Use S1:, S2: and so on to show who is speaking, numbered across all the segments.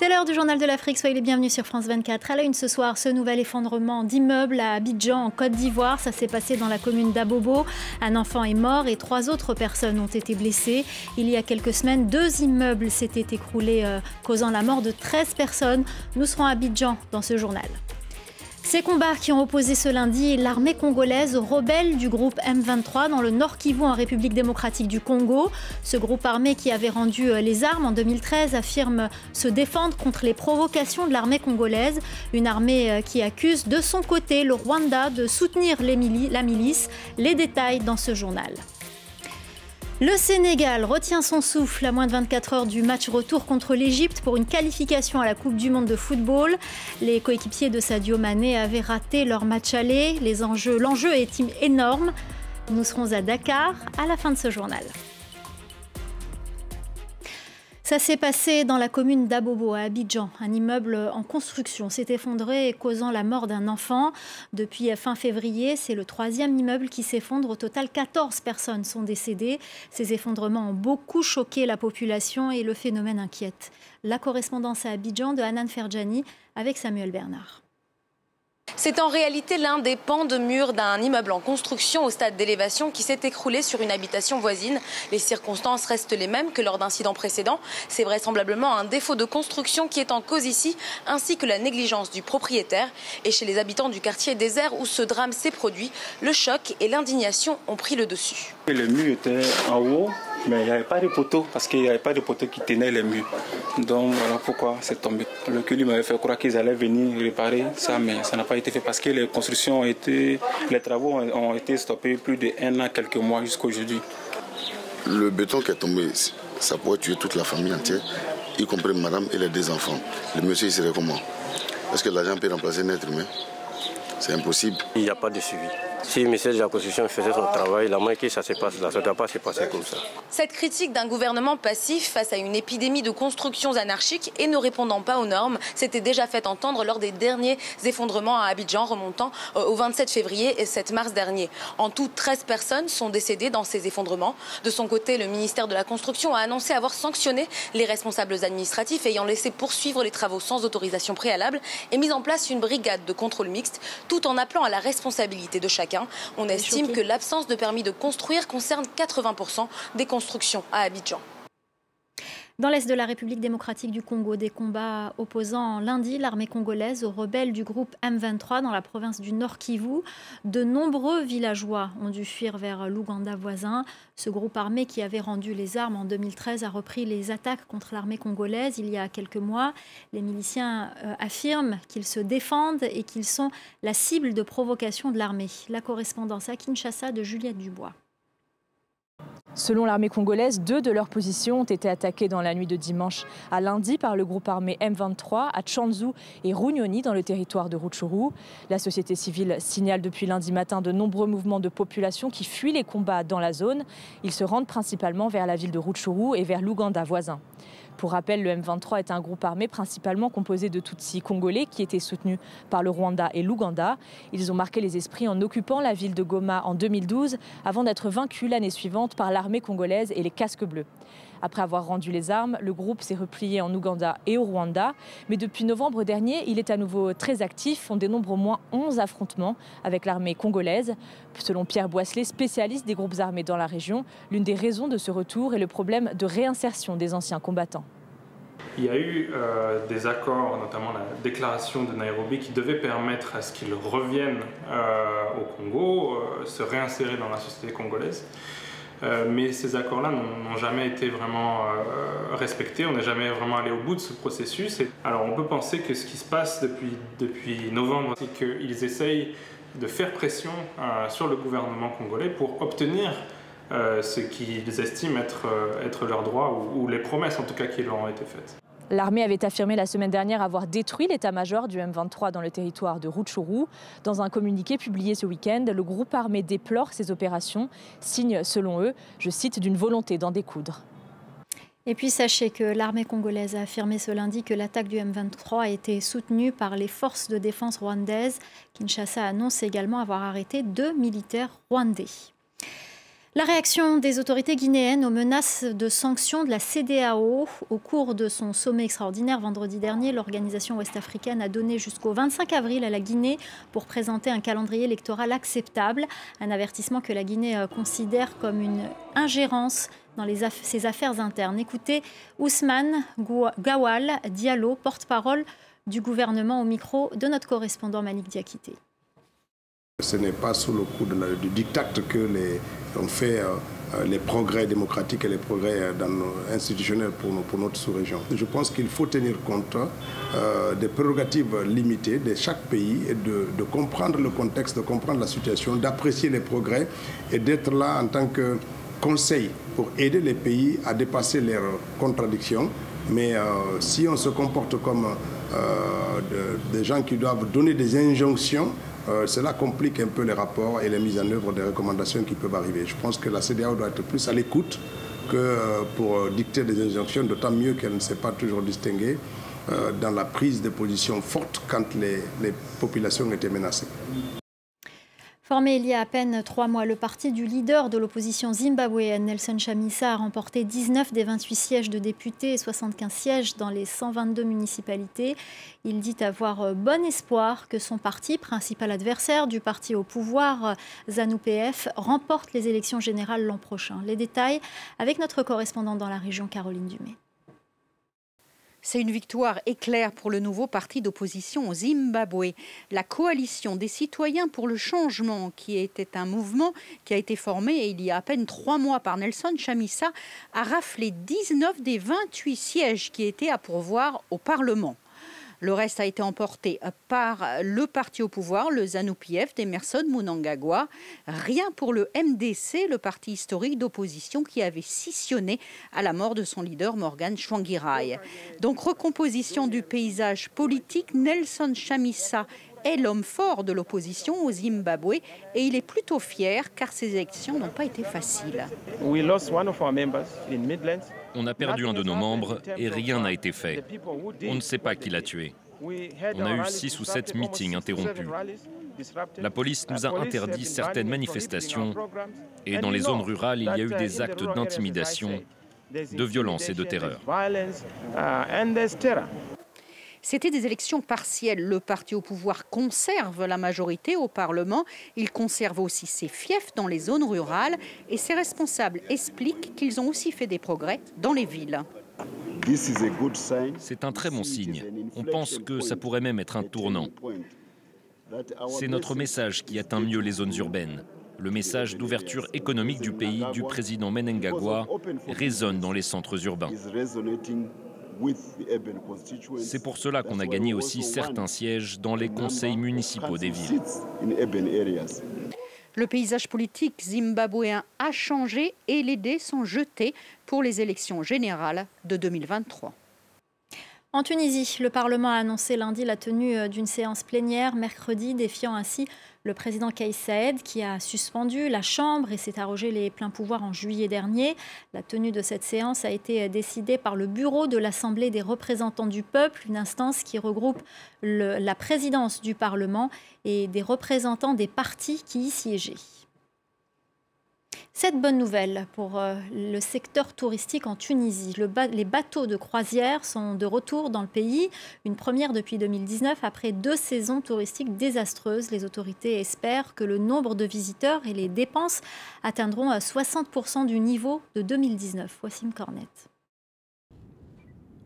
S1: C'est l'heure du journal de l'Afrique. Soyez les bienvenus sur France 24. À la une ce soir, ce nouvel effondrement d'immeubles à Abidjan, en Côte d'Ivoire. Ça s'est passé dans la commune d'Abobo. Un enfant est mort et trois autres personnes ont été blessées. Il y a quelques semaines, deux immeubles s'étaient écroulés, euh, causant la mort de 13 personnes. Nous serons à Abidjan dans ce journal. Ces combats qui ont opposé ce lundi l'armée congolaise aux rebelles du groupe M23 dans le Nord Kivu en République démocratique du Congo. Ce groupe armé qui avait rendu euh, les armes en 2013 affirme se défendre contre les provocations de l'armée congolaise. Une armée euh, qui accuse de son côté le Rwanda de soutenir la milice. Les détails dans ce journal. Le Sénégal retient son souffle à moins de 24 heures du match retour contre l'Égypte pour une qualification à la Coupe du Monde de football. Les coéquipiers de Sadio Mané avaient raté leur match aller. L'enjeu est énorme? Nous serons à Dakar à la fin de ce journal. Ça s'est passé dans la commune d'Abobo, à Abidjan. Un immeuble en construction s'est effondré, causant la mort d'un enfant. Depuis fin février, c'est le troisième immeuble qui s'effondre. Au total, 14 personnes sont décédées. Ces effondrements ont beaucoup choqué la population et le phénomène inquiète. La correspondance à Abidjan de Hanan Ferjani avec Samuel Bernard.
S2: C'est en réalité l'un des pans de mur d'un immeuble en construction au stade d'élévation qui s'est écroulé sur une habitation voisine. Les circonstances restent les mêmes que lors d'incidents précédents. C'est vraisemblablement un défaut de construction qui est en cause ici, ainsi que la négligence du propriétaire. Et chez les habitants du quartier désert où ce drame s'est produit, le choc et l'indignation ont pris le dessus.
S3: Mais il n'y avait pas de poteau parce qu'il n'y avait pas de poteau qui tenait les murs. Donc voilà pourquoi c'est tombé. Le CULI m'avait fait croire qu'ils allaient venir réparer ça, mais ça n'a pas été fait parce que les constructions ont été, les travaux ont été stoppés plus d'un an, quelques mois jusqu'à aujourd'hui.
S4: Le béton qui est tombé, ça pourrait tuer toute la famille entière, y compris madame et les deux enfants. Le monsieur, il serait comment? Est-ce que l'agent peut remplacer un être humain? C'est impossible.
S5: Il n'y a pas de suivi. Si ministère de la Constitution faisait son travail, la que ça se passe là, ça ne doit pas se comme ça.
S2: Cette critique d'un gouvernement passif face à une épidémie de constructions anarchiques et ne répondant pas aux normes s'était déjà fait entendre lors des derniers effondrements à Abidjan remontant euh, au 27 février et 7 mars dernier. En tout, 13 personnes sont décédées dans ces effondrements. De son côté, le ministère de la Construction a annoncé avoir sanctionné les responsables administratifs ayant laissé poursuivre les travaux sans autorisation préalable et mis en place une brigade de contrôle mixte tout en appelant à la responsabilité de chacun on estime que l'absence de permis de construire concerne 80% des constructions à Abidjan.
S1: Dans l'est de la République démocratique du Congo, des combats opposant lundi l'armée congolaise aux rebelles du groupe M23 dans la province du Nord Kivu. De nombreux villageois ont dû fuir vers l'Ouganda voisin. Ce groupe armé qui avait rendu les armes en 2013 a repris les attaques contre l'armée congolaise il y a quelques mois. Les miliciens euh, affirment qu'ils se défendent et qu'ils sont la cible de provocation de l'armée. La correspondance à Kinshasa de Juliette Dubois.
S6: Selon l'armée congolaise, deux de leurs positions ont été attaquées dans la nuit de dimanche à lundi par le groupe armé M23 à Tchanzu et Runyoni dans le territoire de Rutshuru. La société civile signale depuis lundi matin de nombreux mouvements de population qui fuient les combats dans la zone. Ils se rendent principalement vers la ville de Rutshuru et vers l'Ouganda voisin. Pour rappel, le M23 est un groupe armé principalement composé de Tutsis congolais qui étaient soutenus par le Rwanda et l'Ouganda. Ils ont marqué les esprits en occupant la ville de Goma en 2012 avant d'être vaincus l'année suivante par l'armée congolaise et les casques bleus. Après avoir rendu les armes, le groupe s'est replié en Ouganda et au Rwanda. Mais depuis novembre dernier, il est à nouveau très actif. On dénombre au moins 11 affrontements avec l'armée congolaise. Selon Pierre Boisselet, spécialiste des groupes armés dans la région, l'une des raisons de ce retour est le problème de réinsertion des anciens combattants.
S7: Il y a eu euh, des accords, notamment la déclaration de Nairobi, qui devait permettre à ce qu'ils reviennent euh, au Congo, euh, se réinsérer dans la société congolaise. Euh, mais ces accords-là n'ont jamais été vraiment euh, respectés, on n'est jamais vraiment allé au bout de ce processus. alors on peut penser que ce qui se passe depuis, novembre, c'est qu'ils essayent de faire pression euh, sur le gouvernement congolais pour obtenir ce qu'ils estiment être, être leurs droits, ou, ou les promesses en tout cas qui leur ont été faites.
S6: L'armée avait affirmé la semaine dernière avoir détruit l'état-major du M23 dans le territoire de Rutshuru. Dans un communiqué publié ce week-end, le groupe armé déplore ces opérations, signe selon eux, je cite, d'une volonté d'en découdre.
S1: Et puis sachez que l'armée congolaise a affirmé ce lundi que l'attaque du M23 a été soutenue par les forces de défense rwandaises. Kinshasa annonce également avoir arrêté deux militaires rwandais. La réaction des autorités guinéennes aux menaces de sanctions de la CDAO au cours de son sommet extraordinaire vendredi dernier, l'organisation ouest-africaine a donné jusqu'au 25 avril à la Guinée pour présenter un calendrier électoral acceptable, un avertissement que la Guinée euh, considère comme une ingérence dans ses affaires internes. Écoutez Ousmane Gawal Diallo, porte-parole du gouvernement au micro de notre correspondant Malik Diakité.
S8: Ce n'est pas sous le coup du diktat que les, fait euh, euh, les progrès démocratiques et les progrès euh, institutionnels pour, notre sous-région. Je pense qu'il faut tenir compte des prérogatives limitées de chaque pays et de, comprendre le contexte, de comprendre la situation, d'apprécier les progrès et d'être là en tant que conseil pour aider les pays à dépasser leurs contradictions. Mais si on se comporte comme des gens qui doivent donner des injonctions, euh, cela complique un peu les rapports et la mise en œuvre des recommandations qui peuvent arriver. Je pense que la CDAO doit être plus à l'écoute que euh, pour dicter des injonctions, d'autant mieux qu'elle ne s'est pas toujours distinguée euh, dans la prise de position forte quand les, les populations étaient menacées.
S1: Formé il y a à peine trois mois, le parti du leader de l'opposition zimbabwéenne, Nelson Chamisa, a remporté 19 des 28 sièges de députés et 75 sièges dans les 122 municipalités. Il dit avoir euh, bon espoir que son parti, principal adversaire du parti au pouvoir, euh, ZANU-PF, remporte les élections générales l'an prochain. Les détails avec notre correspondant dans la région, Caroline Dumay.
S9: C'est une victoire éclair pour le nouveau parti d'opposition au Zimbabwe. La coalition des citoyens pour le changement, qui était un mouvement qui a été formé il y a à peine trois mois par Nelson Chamisa, a raflé 19 des 28 sièges qui étaient à pourvoir au Parlement. Le reste a été emporté par le parti au pouvoir, le ZANU-PF d'Emerson Mnangagwa. Rien pour le MDC, le parti historique d'opposition qui avait scissionné à la mort de son leader Morgan Chwangirai. Donc recomposition du paysage politique, Nelson Chamisa est l'homme fort de l'opposition au Zimbabwe et il est plutôt fier car ces élections n'ont pas été faciles.
S10: On a perdu un de nos membres et rien n'a été fait. On ne sait pas qui l'a tué. On a eu six ou sept meetings interrompus. La police nous a interdit certaines manifestations et dans les zones rurales, il y a eu des actes d'intimidation, de violence et de terreur.
S9: C'était des élections partielles. Le parti au pouvoir conserve la majorité au Parlement. Il conserve aussi ses fiefs dans les zones rurales. Et ses responsables expliquent qu'ils ont aussi fait des progrès dans les villes.
S10: C'est un très bon signe. On pense que ça pourrait même être un tournant. C'est notre message qui atteint mieux les zones urbaines. Le message d'ouverture économique du pays du président Menengagwa résonne dans les centres urbains. C'est pour cela qu'on a gagné aussi certains sièges dans les conseils municipaux des villes.
S9: Le paysage politique zimbabwéen a changé et les dés sont jetés pour les élections générales de 2023.
S1: En Tunisie, le Parlement a annoncé lundi la tenue euh, d'une séance plénière mercredi, défiant ainsi le président Kais qui a suspendu la Chambre et s'est arrogé les pleins pouvoirs en juillet dernier. La tenue de cette séance a été euh, décidée par le bureau de l'Assemblée des représentants du peuple, une instance qui regroupe la présidence du Parlement et des représentants des partis qui y siégeaient. Cette bonne nouvelle pour euh, le secteur touristique en Tunisie. les bateaux de croisière sont de retour dans le pays, une première depuis 2019 après deux saisons touristiques désastreuses. Les autorités espèrent que le nombre de visiteurs et les dépenses atteindront à 60% du niveau de 2019. Voici Cornet.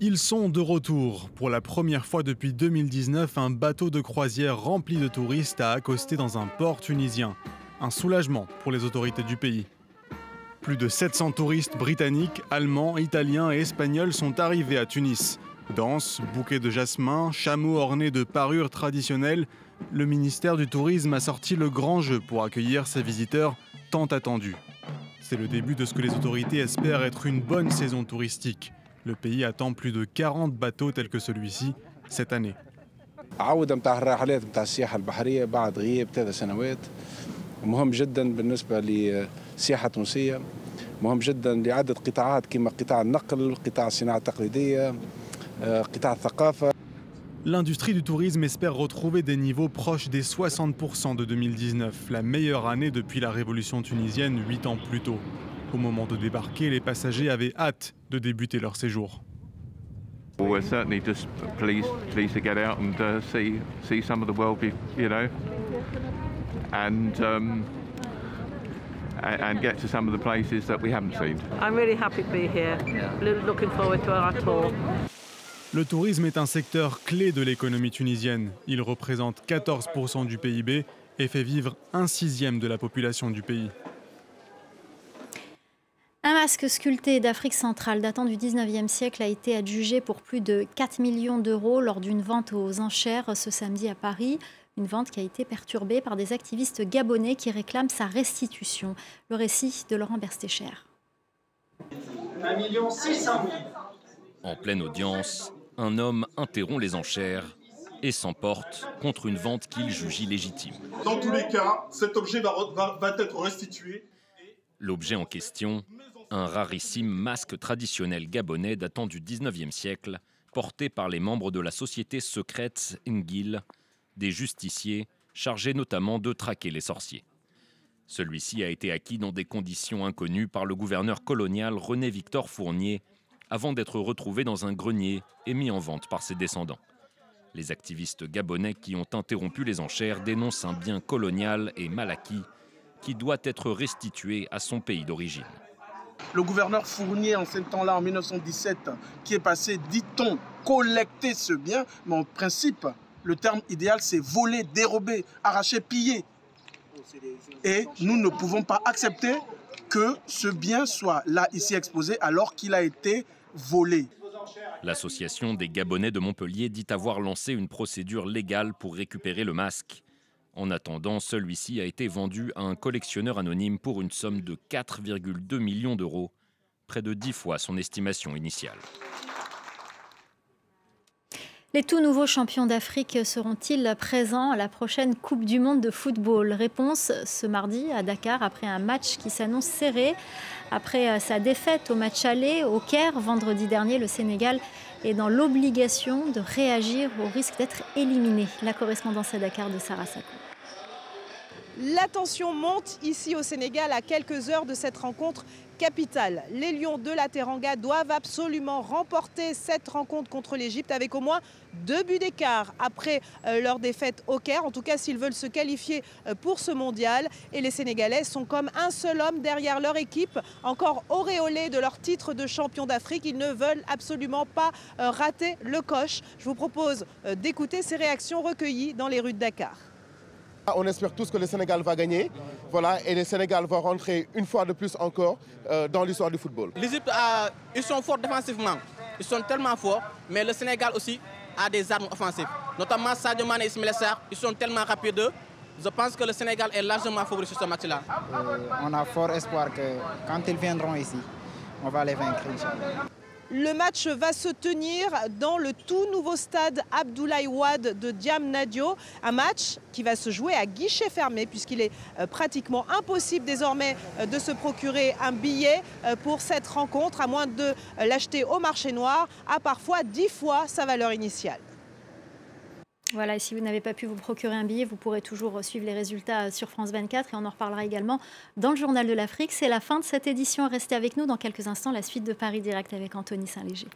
S11: Ils sont de retour. Pour la première fois depuis 2019, un bateau de croisière rempli de touristes a accosté dans un port tunisien. Un soulagement pour les autorités du pays. Plus de 700 touristes britanniques, allemands, italiens et espagnols sont arrivés à Tunis. Danse, bouquets de jasmin, chameaux ornés de parures traditionnelles, le ministère du Tourisme a sorti le grand jeu pour accueillir ces visiteurs tant attendus. C'est le début de ce que les autorités espèrent être une bonne saison touristique. Le pays attend plus de 40 bateaux tels que celui-ci cette année.
S12: مهم جدا بالنسبة للسياحة التونسية مهم جدا لعدة قطاعات كما قطاع النقل قطاع الصناعة التقليدية قطاع الثقافة
S11: L'industrie du tourisme espère retrouver des niveaux proches des 60% de 2019, la meilleure année depuis la révolution tunisienne 8 ans plus tôt. Au moment de débarquer, les passagers avaient hâte de débuter leur séjour.
S13: We're certainly just pleased, pleased to get out and uh, see see some of the world, you know, and um, and get to some of the places that we haven't seen.
S14: I'm really happy to be here. Looking forward to our tour.
S11: Le tourisme est un secteur clé de l'économie tunisienne. Il représente 14% du PIB et fait vivre un sixième de la population du pays.
S1: Un masque sculpté d'Afrique centrale datant du 19e siècle a été adjugé pour plus de 4 millions d'euros lors d'une vente aux enchères ce samedi à Paris. Une vente qui a été perturbée par des activistes gabonais qui réclament sa restitution. Le récit de Laurent Berstécher.
S15: 1 600 000.
S10: En pleine audience, un homme interrompt les enchères et s'emporte contre une vente qu'il juge illégitime.
S16: Dans tous les cas, cet objet va, va, va être restitué.
S10: L'objet en question, un rarissime masque traditionnel gabonais datant du 19e siècle, porté par les membres de la société secrète Ngil, des justiciers chargés notamment de traquer les sorciers. Celui-ci a été acquis dans des conditions inconnues par le gouverneur colonial René Victor Fournier avant d'être retrouvé dans un grenier et mis en vente par ses descendants. Les activistes gabonais qui ont interrompu les enchères dénoncent un bien colonial et mal acquis qui doit être restitué à son pays d'origine.
S17: Le gouverneur Fournier, en ce temps-là, en 1917, qui est passé, dit-on, collecter ce bien, mais en principe, le terme idéal, c'est voler, dérober, arracher, piller. Et nous ne pouvons pas accepter que ce bien soit là, ici exposé, alors qu'il a été volé.
S10: L'association des Gabonais de Montpellier dit avoir lancé une procédure légale pour récupérer le masque. En attendant, celui-ci a été vendu à un collectionneur anonyme pour une somme de 4,2 millions d'euros, près de 10 fois son estimation initiale.
S1: Les tout nouveaux champions d'Afrique seront-ils présents à la prochaine Coupe du Monde de football? Réponse ce mardi à Dakar après un match qui s'annonce serré. Après sa défaite au match aller au Caire vendredi dernier, le Sénégal est dans l'obligation de réagir au risque d'être éliminé. La correspondance à Dakar de Sarah Sakou.
S18: La tension monte ici au Sénégal à quelques heures de cette rencontre capitale. Les Lions de la Teranga doivent absolument remporter cette rencontre contre l'Égypte avec au moins deux buts d'écart après euh, leur défaite au Caire. En tout cas, s'ils veulent se qualifier euh, pour ce mondial. Et les Sénégalais sont comme un seul homme derrière leur équipe, encore auréolés de leur titre de champion d'Afrique. Ils ne veulent absolument pas euh, rater le coche. Je vous propose d'écouter ces réactions recueillies dans les rues de Dakar.
S19: On espère tous que le Sénégal va gagner. Voilà, et le Sénégal va rentrer une fois de plus encore euh, dans l'histoire du football.
S20: L'Égypte, ils sont forts défensivement. Ils sont tellement forts, mais le Sénégal aussi a des armes offensives. Notamment Sadio Mane et Ismaël Sarr, ils sont tellement rapides. Je pense que le Sénégal est largement favori sur ce match-là.
S21: Euh, on a fort espoir que quand ils viendront ici, on va les vaincre,
S18: le match va se tenir dans le tout nouveau stade Abdoulaye Wade de Diamnadio. Un match qui va se jouer à guichet fermé puisqu'il est euh, pratiquement impossible désormais euh, de se procurer un billet euh, pour cette rencontre, à moins de l'acheter au marché noir, à parfois 10 fois sa valeur initiale.
S1: Voilà, et si vous n'avez pas pu vous procurer un billet, vous pourrez toujours suivre les résultats sur France 24 et on en reparlera également dans le Journal de l'Afrique. C'est la fin de cette édition. Restez avec nous dans quelques instants, la suite de Paris Direct avec Anthony Saint-Léger.